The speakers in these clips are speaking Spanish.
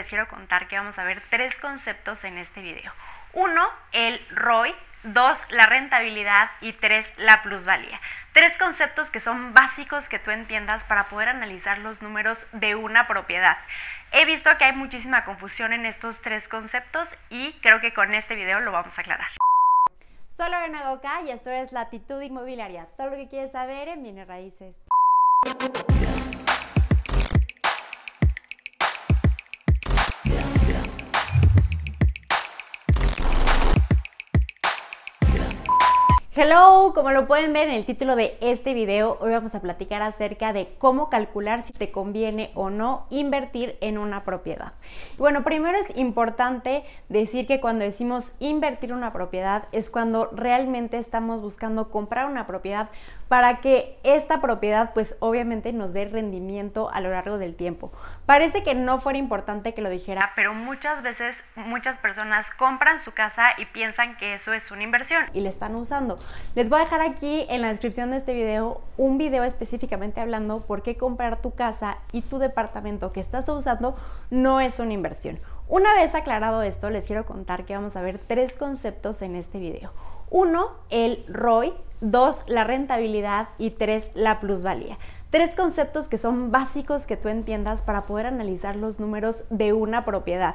les quiero contar que vamos a ver tres conceptos en este video. Uno, el ROI, dos, la rentabilidad y tres, la plusvalía. Tres conceptos que son básicos que tú entiendas para poder analizar los números de una propiedad. He visto que hay muchísima confusión en estos tres conceptos y creo que con este video lo vamos a aclarar. Soy Lorena Goca y esto es Latitud Inmobiliaria. Todo lo que quieres saber en bienes raíces. Hello, como lo pueden ver en el título de este video, hoy vamos a platicar acerca de cómo calcular si te conviene o no invertir en una propiedad. Bueno, primero es importante decir que cuando decimos invertir una propiedad es cuando realmente estamos buscando comprar una propiedad para que esta propiedad pues obviamente nos dé rendimiento a lo largo del tiempo. Parece que no fuera importante que lo dijera, pero muchas veces muchas personas compran su casa y piensan que eso es una inversión y le están usando. Les voy a dejar aquí en la descripción de este video un video específicamente hablando por qué comprar tu casa y tu departamento que estás usando no es una inversión. Una vez aclarado esto, les quiero contar que vamos a ver tres conceptos en este video. Uno, el ROI, dos, la rentabilidad y tres, la plusvalía. Tres conceptos que son básicos que tú entiendas para poder analizar los números de una propiedad.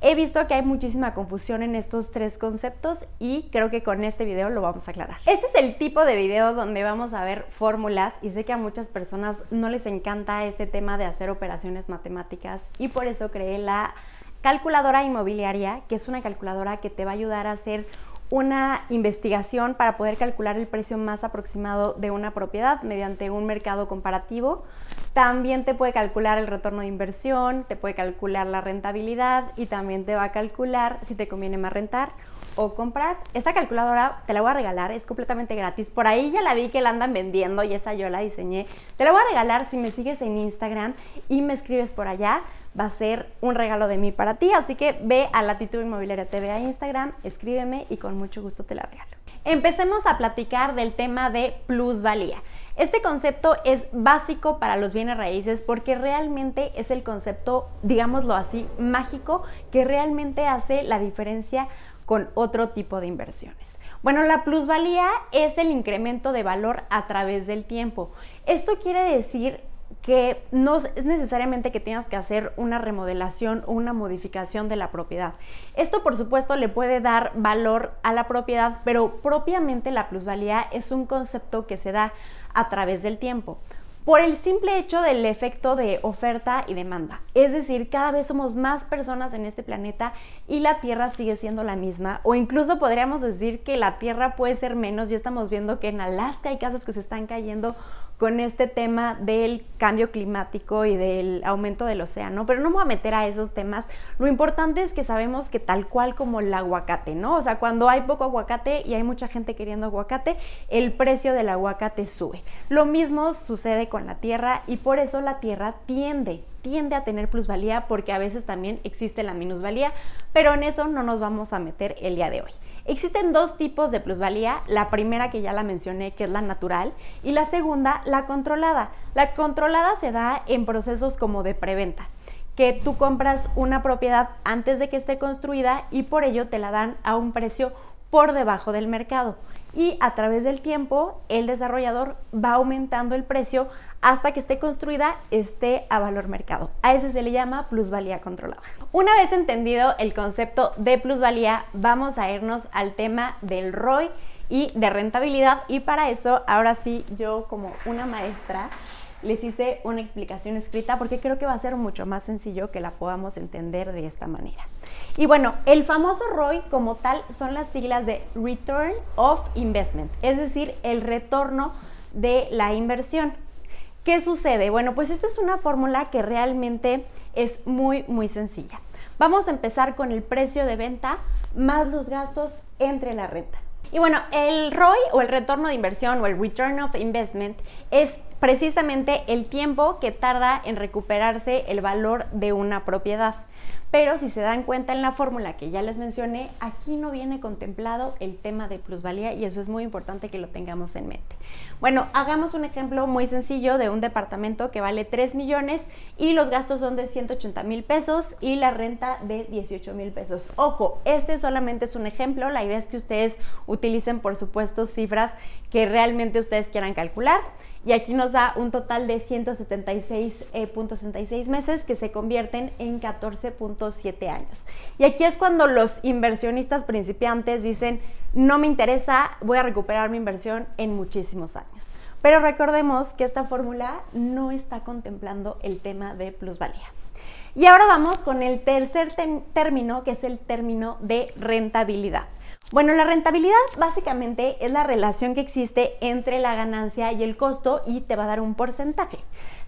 He visto que hay muchísima confusión en estos tres conceptos y creo que con este video lo vamos a aclarar. Este es el tipo de video donde vamos a ver fórmulas y sé que a muchas personas no les encanta este tema de hacer operaciones matemáticas y por eso creé la calculadora inmobiliaria, que es una calculadora que te va a ayudar a hacer una investigación para poder calcular el precio más aproximado de una propiedad mediante un mercado comparativo. También te puede calcular el retorno de inversión, te puede calcular la rentabilidad y también te va a calcular si te conviene más rentar o comprar. Esta calculadora te la voy a regalar, es completamente gratis. Por ahí ya la vi que la andan vendiendo y esa yo la diseñé. Te la voy a regalar si me sigues en Instagram y me escribes por allá va a ser un regalo de mí para ti. Así que ve a Latitud Inmobiliaria TV a Instagram, escríbeme y con mucho gusto te la regalo. Empecemos a platicar del tema de plusvalía. Este concepto es básico para los bienes raíces porque realmente es el concepto, digámoslo así, mágico que realmente hace la diferencia con otro tipo de inversiones. Bueno, la plusvalía es el incremento de valor a través del tiempo. Esto quiere decir que no es necesariamente que tengas que hacer una remodelación o una modificación de la propiedad. Esto por supuesto le puede dar valor a la propiedad, pero propiamente la plusvalía es un concepto que se da a través del tiempo por el simple hecho del efecto de oferta y demanda. Es decir, cada vez somos más personas en este planeta y la Tierra sigue siendo la misma, o incluso podríamos decir que la Tierra puede ser menos, ya estamos viendo que en Alaska hay casas que se están cayendo con este tema del cambio climático y del aumento del océano, pero no me voy a meter a esos temas. Lo importante es que sabemos que tal cual como el aguacate, ¿no? O sea, cuando hay poco aguacate y hay mucha gente queriendo aguacate, el precio del aguacate sube. Lo mismo sucede con la tierra y por eso la tierra tiende tiende a tener plusvalía porque a veces también existe la minusvalía, pero en eso no nos vamos a meter el día de hoy. Existen dos tipos de plusvalía, la primera que ya la mencioné, que es la natural, y la segunda, la controlada. La controlada se da en procesos como de preventa que tú compras una propiedad antes de que esté construida y por ello te la dan a un precio por debajo del mercado. Y a través del tiempo, el desarrollador va aumentando el precio hasta que esté construida, esté a valor mercado. A ese se le llama plusvalía controlada. Una vez entendido el concepto de plusvalía, vamos a irnos al tema del ROI y de rentabilidad. Y para eso, ahora sí, yo como una maestra, les hice una explicación escrita porque creo que va a ser mucho más sencillo que la podamos entender de esta manera. Y bueno, el famoso ROI como tal son las siglas de Return of Investment, es decir, el retorno de la inversión. ¿Qué sucede? Bueno, pues esto es una fórmula que realmente es muy, muy sencilla. Vamos a empezar con el precio de venta más los gastos entre la renta. Y bueno, el ROI o el retorno de inversión o el Return of Investment es precisamente el tiempo que tarda en recuperarse el valor de una propiedad. Pero si se dan cuenta en la fórmula que ya les mencioné, aquí no viene contemplado el tema de plusvalía y eso es muy importante que lo tengamos en mente. Bueno, hagamos un ejemplo muy sencillo de un departamento que vale 3 millones y los gastos son de 180 mil pesos y la renta de 18 mil pesos. Ojo, este solamente es un ejemplo, la idea es que ustedes utilicen por supuesto cifras que realmente ustedes quieran calcular y aquí nos da un total de 176.66 eh, meses que se convierten en 14.7 años. Y aquí es cuando los inversionistas principiantes dicen, no me interesa, voy a recuperar mi inversión en muchísimos años. Pero recordemos que esta fórmula no está contemplando el tema de plusvalía. Y ahora vamos con el tercer término, que es el término de rentabilidad. Bueno, la rentabilidad básicamente es la relación que existe entre la ganancia y el costo y te va a dar un porcentaje.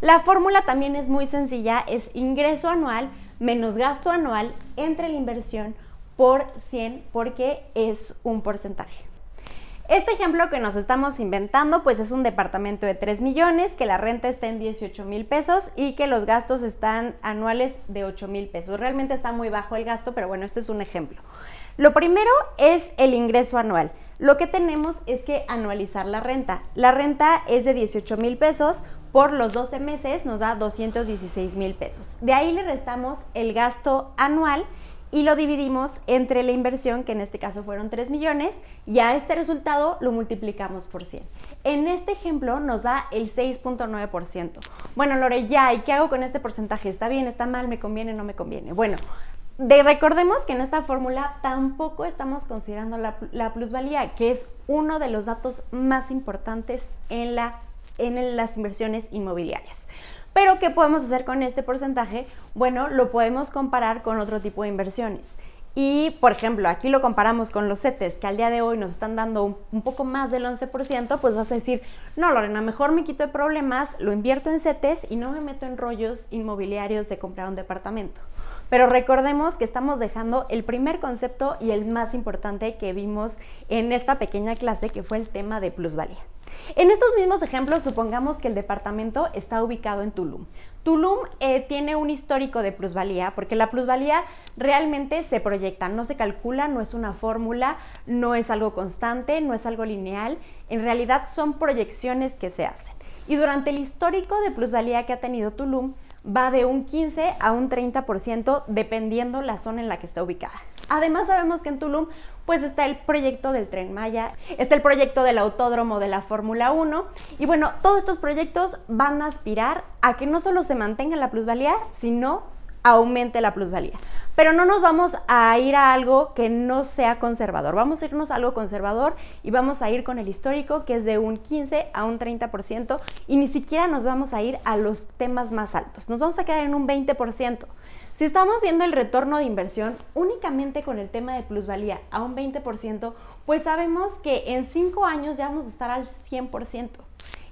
La fórmula también es muy sencilla, es ingreso anual menos gasto anual entre la inversión por 100 porque es un porcentaje. Este ejemplo que nos estamos inventando pues es un departamento de 3 millones, que la renta está en 18 mil pesos y que los gastos están anuales de 8 mil pesos. Realmente está muy bajo el gasto, pero bueno, este es un ejemplo. Lo primero es el ingreso anual. Lo que tenemos es que anualizar la renta. La renta es de 18 mil pesos, por los 12 meses nos da 216 mil pesos. De ahí le restamos el gasto anual y lo dividimos entre la inversión, que en este caso fueron 3 millones, y a este resultado lo multiplicamos por 100. En este ejemplo nos da el 6.9%. Bueno, Lore, ya, ¿y qué hago con este porcentaje? ¿Está bien, está mal, me conviene, no me conviene? Bueno, de, recordemos que en esta fórmula tampoco estamos considerando la, plusvalía, que es uno de los datos más importantes en las, en las inversiones inmobiliarias. Pero, ¿qué podemos hacer con este porcentaje? Bueno, lo podemos comparar con otro tipo de inversiones. Y, por ejemplo, aquí lo comparamos con los CETES, que al día de hoy nos están dando un, poco más del 11%, pues vas a decir, no, Lorena, mejor me quito de problemas, lo invierto en CETES y no me meto en rollos inmobiliarios de comprar un departamento. Pero recordemos que estamos dejando el primer concepto y el más importante que vimos en esta pequeña clase, que fue el tema de plusvalía. En estos mismos ejemplos, supongamos que el departamento está ubicado en Tulum. Tulum eh, tiene un histórico de plusvalía, porque la plusvalía realmente se proyecta, no se calcula, no es una fórmula, no es algo constante, no es algo lineal, en realidad son proyecciones que se hacen. Y durante el histórico de plusvalía que ha tenido Tulum, va de un 15 a un 30% dependiendo la zona en la que está ubicada. Además sabemos que en Tulum pues está el proyecto del tren Maya, está el proyecto del autódromo de la Fórmula 1 y bueno, todos estos proyectos van a aspirar a que no solo se mantenga la plusvalía, sino aumente la plusvalía. Pero no nos vamos a ir a algo que no sea conservador. Vamos a irnos a algo conservador y vamos a ir con el histórico que es de un 15 a un 30% y ni siquiera nos vamos a ir a los temas más altos. Nos vamos a quedar en un 20%. Si estamos viendo el retorno de inversión únicamente con el tema de plusvalía a un 20%, pues sabemos que en 5 años ya vamos a estar al 100%,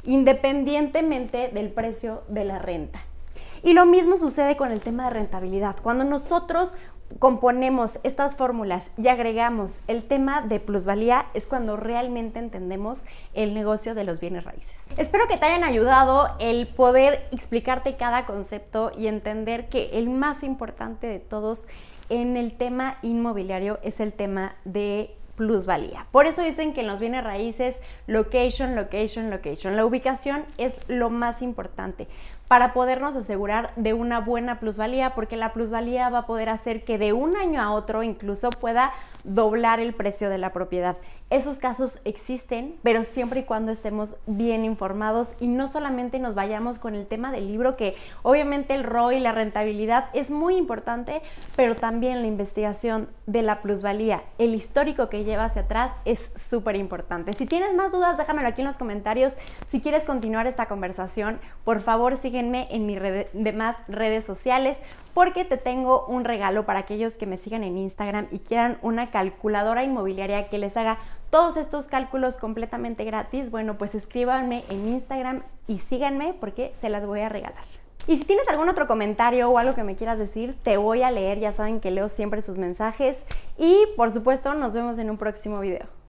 independientemente del precio de la renta. Y lo mismo sucede con el tema de rentabilidad. Cuando nosotros componemos estas fórmulas y agregamos el tema de plusvalía es cuando realmente entendemos el negocio de los bienes raíces. Espero que te hayan ayudado el poder explicarte cada concepto y entender que el más importante de todos en el tema inmobiliario es el tema de plusvalía. Por eso dicen que en los bienes raíces, location, location, location. La ubicación es lo más importante para podernos asegurar de una buena plusvalía, porque la plusvalía va a poder hacer que de un año a otro incluso pueda doblar el precio de la propiedad. Esos casos existen, pero siempre y cuando estemos bien informados y no solamente nos vayamos con el tema del libro, que obviamente el ROI, la rentabilidad es muy importante, pero también la investigación de la plusvalía, el histórico que lleva hacia atrás es súper importante. Si tienes más dudas, déjamelo aquí en los comentarios. Si quieres continuar esta conversación, por favor sígueme en mis demás redes sociales porque te tengo un regalo para aquellos que me sigan en Instagram y quieran una calculadora inmobiliaria que les haga todos estos cálculos completamente gratis. Bueno, pues escríbanme en Instagram y síganme porque se las voy a regalar. Y si tienes algún otro comentario o algo que me quieras decir, te voy a leer. Ya saben que leo siempre sus mensajes. Y por supuesto, nos vemos en un próximo video.